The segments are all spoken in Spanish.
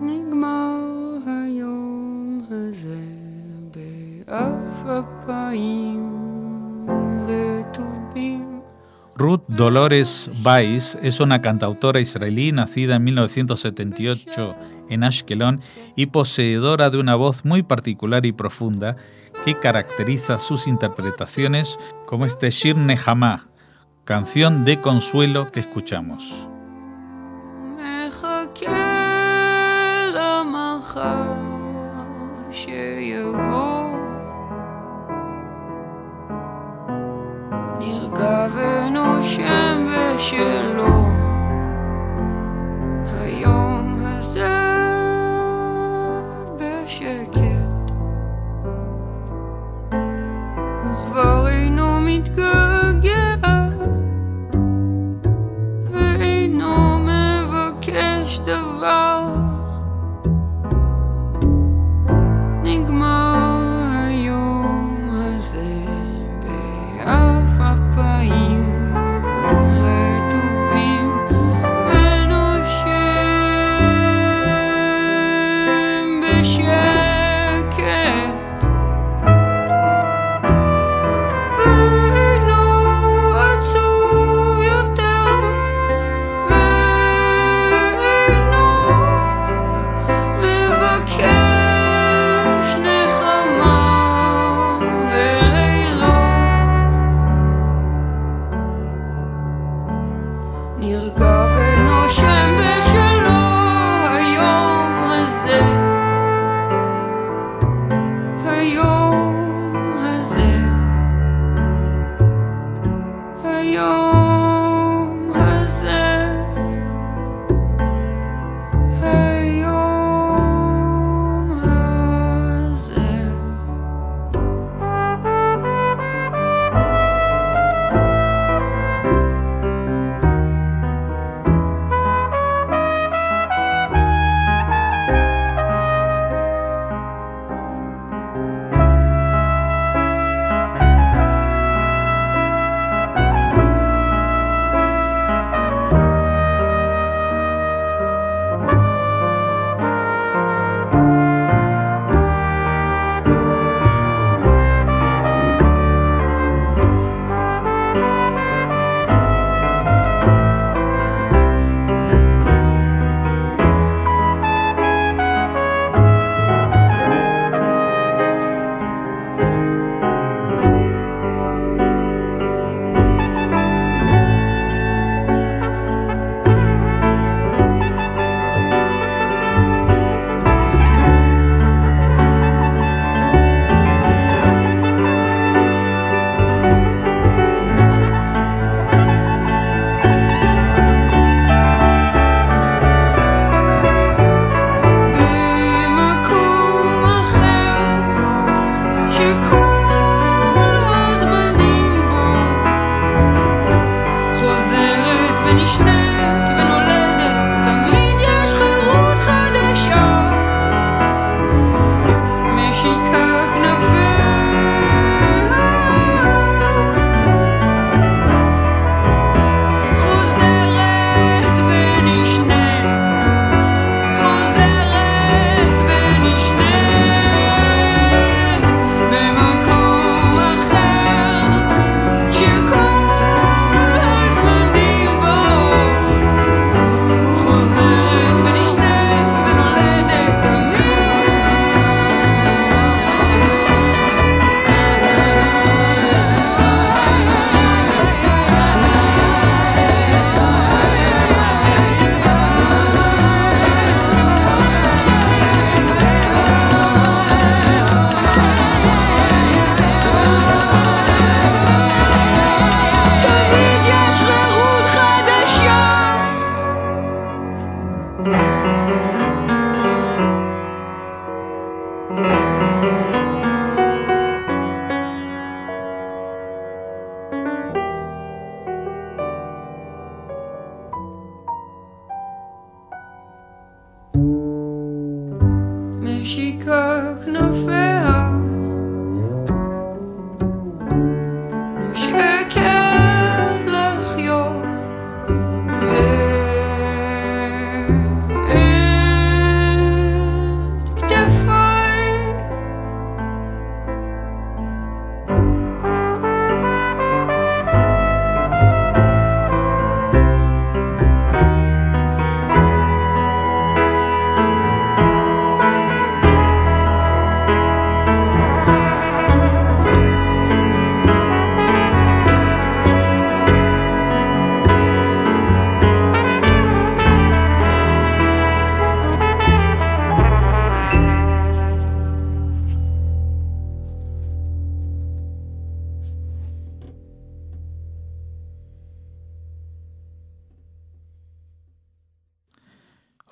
נגמר היום הזה באף אפיים רטובים. Ruth Dolores Weiss es una cantautora israelí nacida en 1978 en Ashkelon y poseedora de una voz muy particular y profunda que caracteriza sus interpretaciones como este Shir Nehamah, canción de consuelo que escuchamos. closer you hold. Near governor, shambler. Música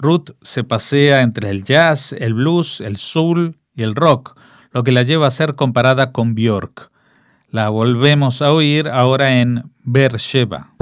Ruth se pasea entre el jazz, el blues, el soul y el rock, lo que la lleva a ser comparada con Björk. La volvemos a oír ahora en Beersheba.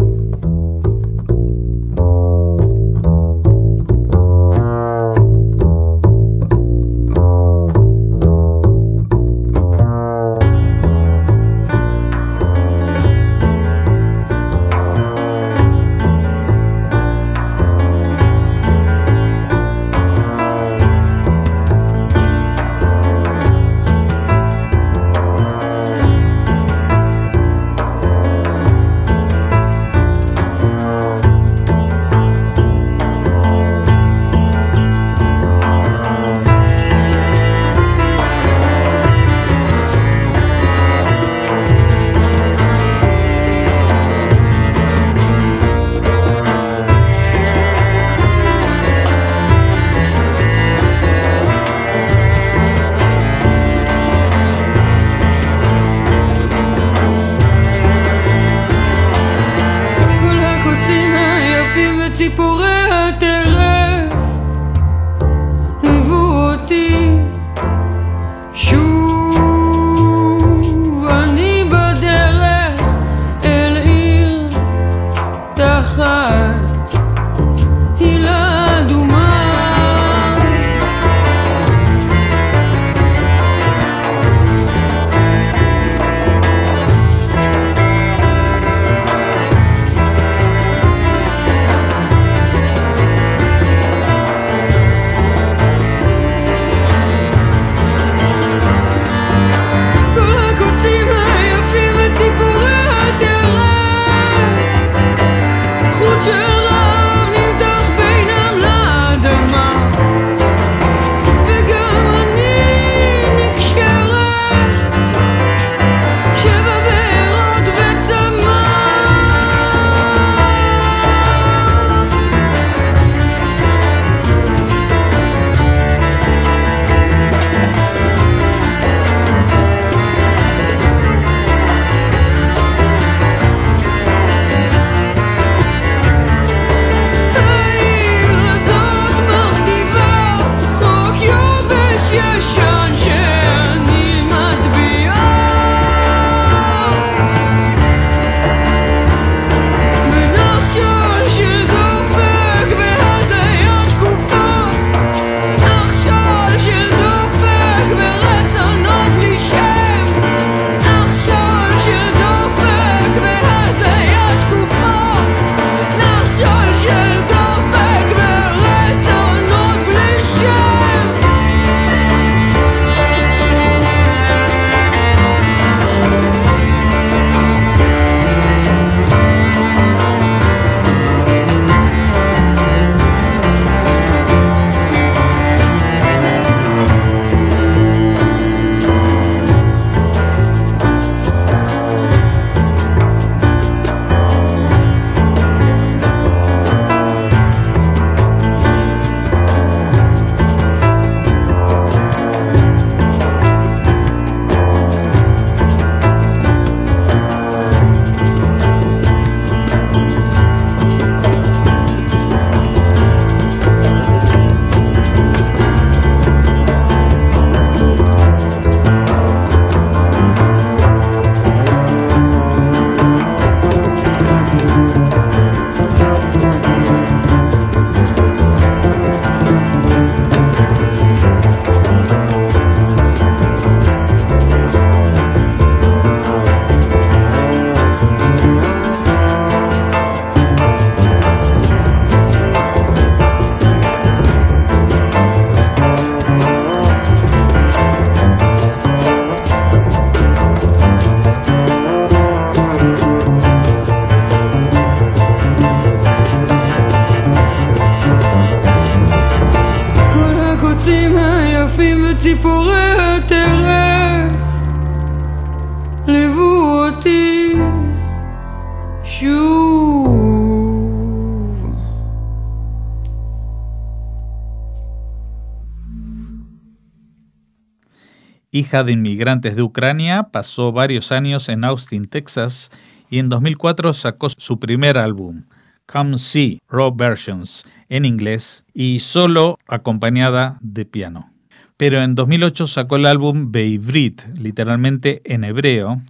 Hija de inmigrantes de Ucrania, pasó varios años en Austin, Texas, y en 2004 sacó su primer álbum, Come See, Raw Versions en inglés y solo acompañada de piano. Pero en 2008 sacó el álbum Beivrit, literalmente en hebreo,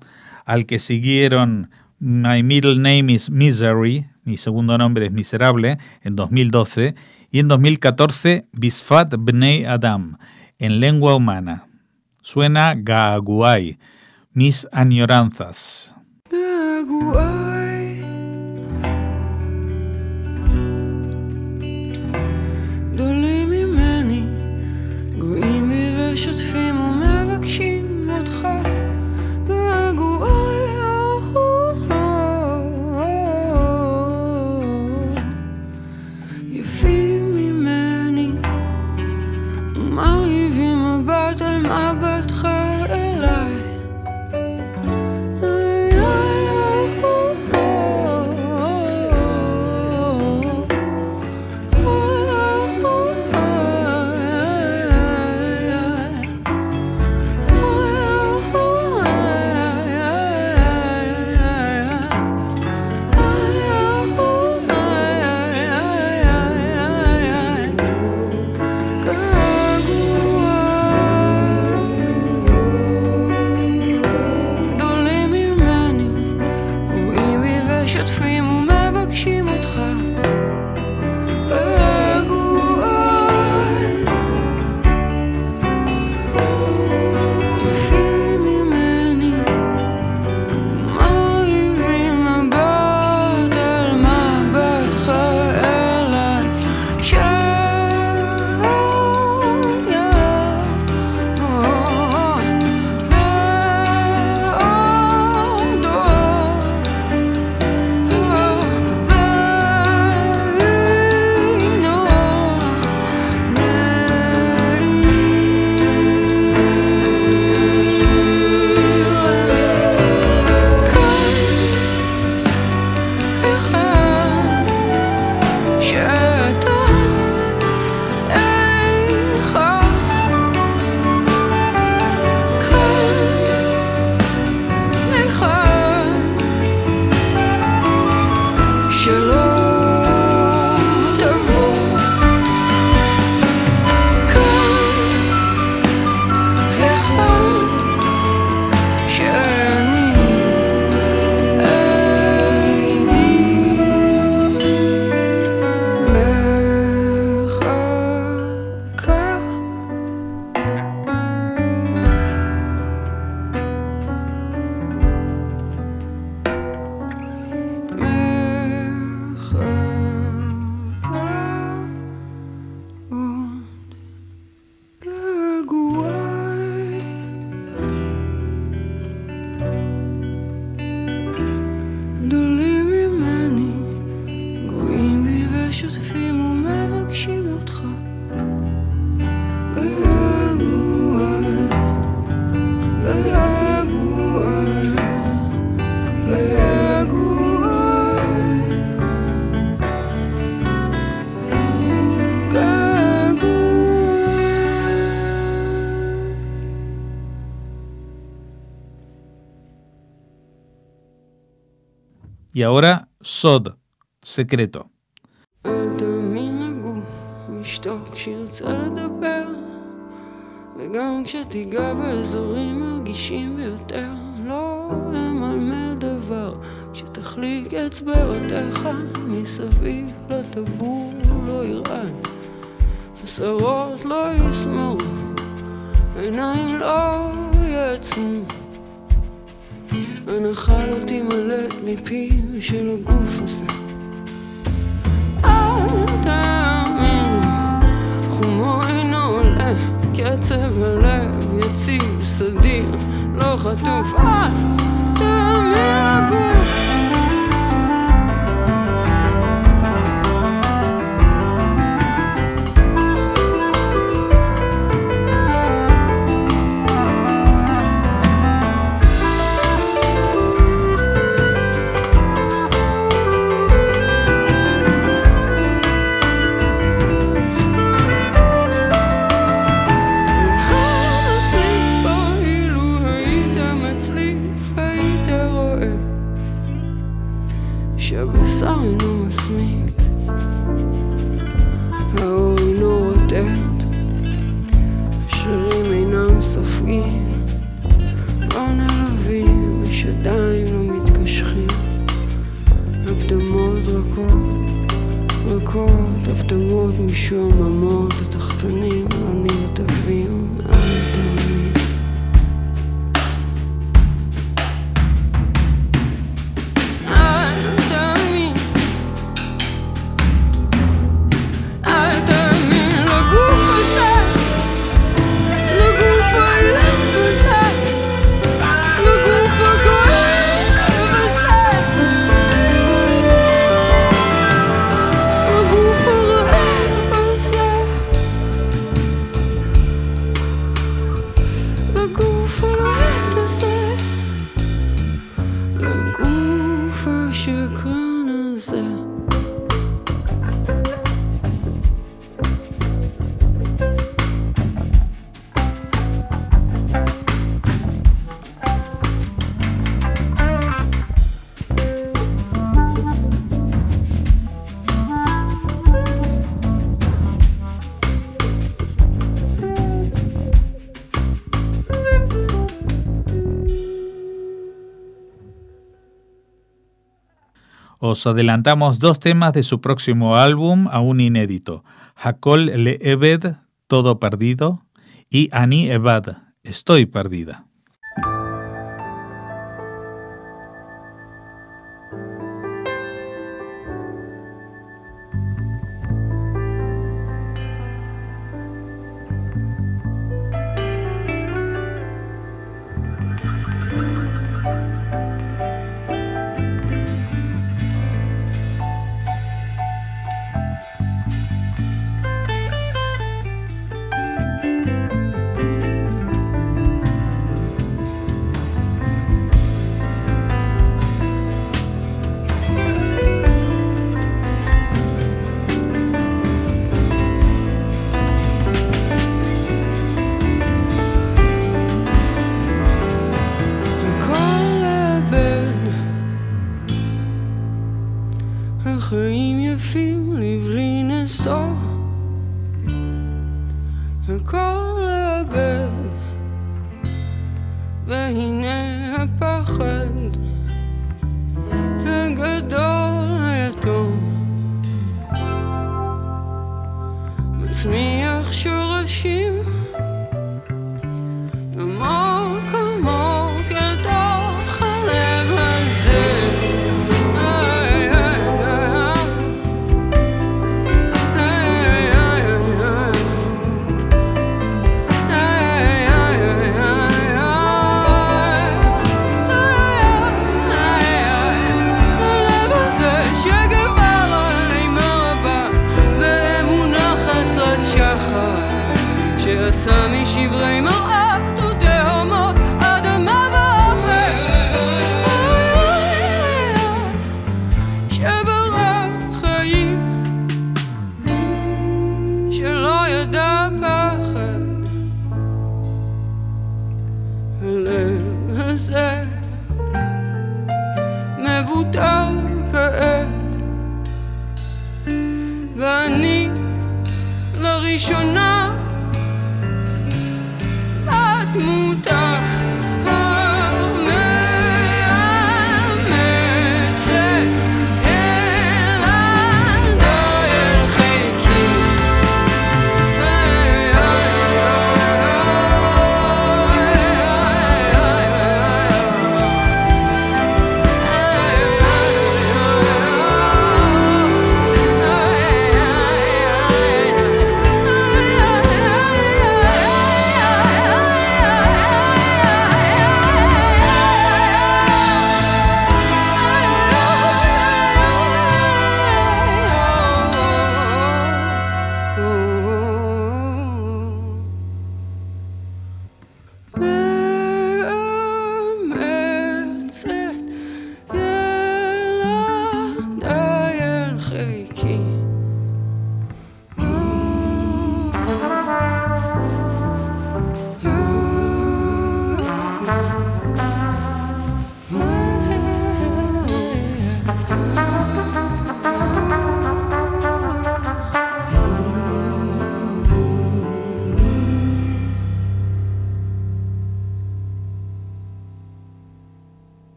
al que siguieron My Middle Name is Misery, mi segundo nombre es Miserable, en 2012, y en 2014 Bisfat Bnei Adam, en lengua humana. Suena Gaaguay, mis añoranzas. Gaaguay. Y ahora Sod, secreto. ישתוק כשירצה לדבר וגם כשתיגע באזורים הרגישים ביותר לא אמלמל דבר כשתחליק אצבעותיך מסביב לטבור לא ירעד השערות לא יסמרו עיניים לא יעצמו הנחה לא תימלט מפיו של הגוף הזה אל תאמין, חומו אינו עולה, קצב הלב יציב, סדיר, לא חטוף, אל תאמין לגוף. ריקוד, ריקוד, משום המות התחתונים, אני os adelantamos dos temas de su próximo álbum, aún inédito: Hakol Le Eved, Todo Perdido, y Ani Evad, Estoy Perdida. le film Yveline so, un corps le bug. vraiment